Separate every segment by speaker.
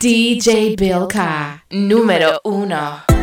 Speaker 1: DJ Bilka, número uno.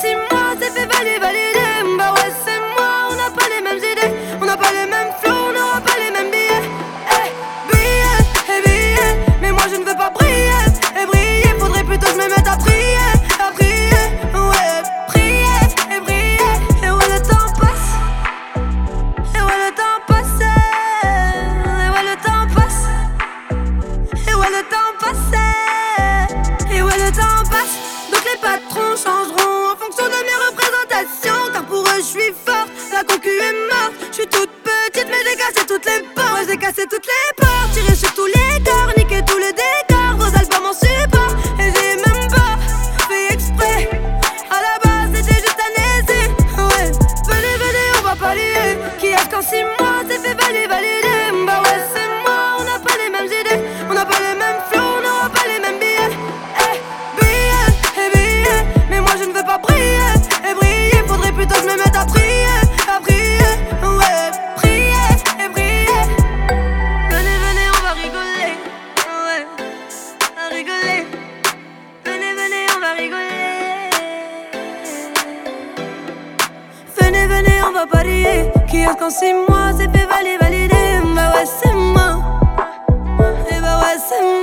Speaker 2: si moi, c'est fait valider, valider. Bah ouais, c'est moi, on n'a pas les mêmes idées, on n'a pas les mêmes flots, on n'aura pas les mêmes billets. Hey, billets, hey, billets, mais moi je ne veux pas briller, et briller, faudrait plutôt que je me mette à prier, à prier, ouais, prier, et briller, et ouais, le temps passe, et ouais, le temps passe, et ouais, le temps passe, et ouais, le temps passe, et ouais, le temps passe, donc les patrons changeront. toutes les portes. Moi j'ai cassé toutes les portes. Tiré sur tous les corps, niqué tout le décor. Vos albums en support. Et j'ai même pas fait exprès. À la base, c'était juste un aisé. Ouais, venez, venez, on va palier. Qui est qu'en six mois, c'est fait valer, valer. on va parier. Qui est qu'en six mois s'est fait valider, valider. Bah ouais, c'est moi. Et bah ouais, c'est moi.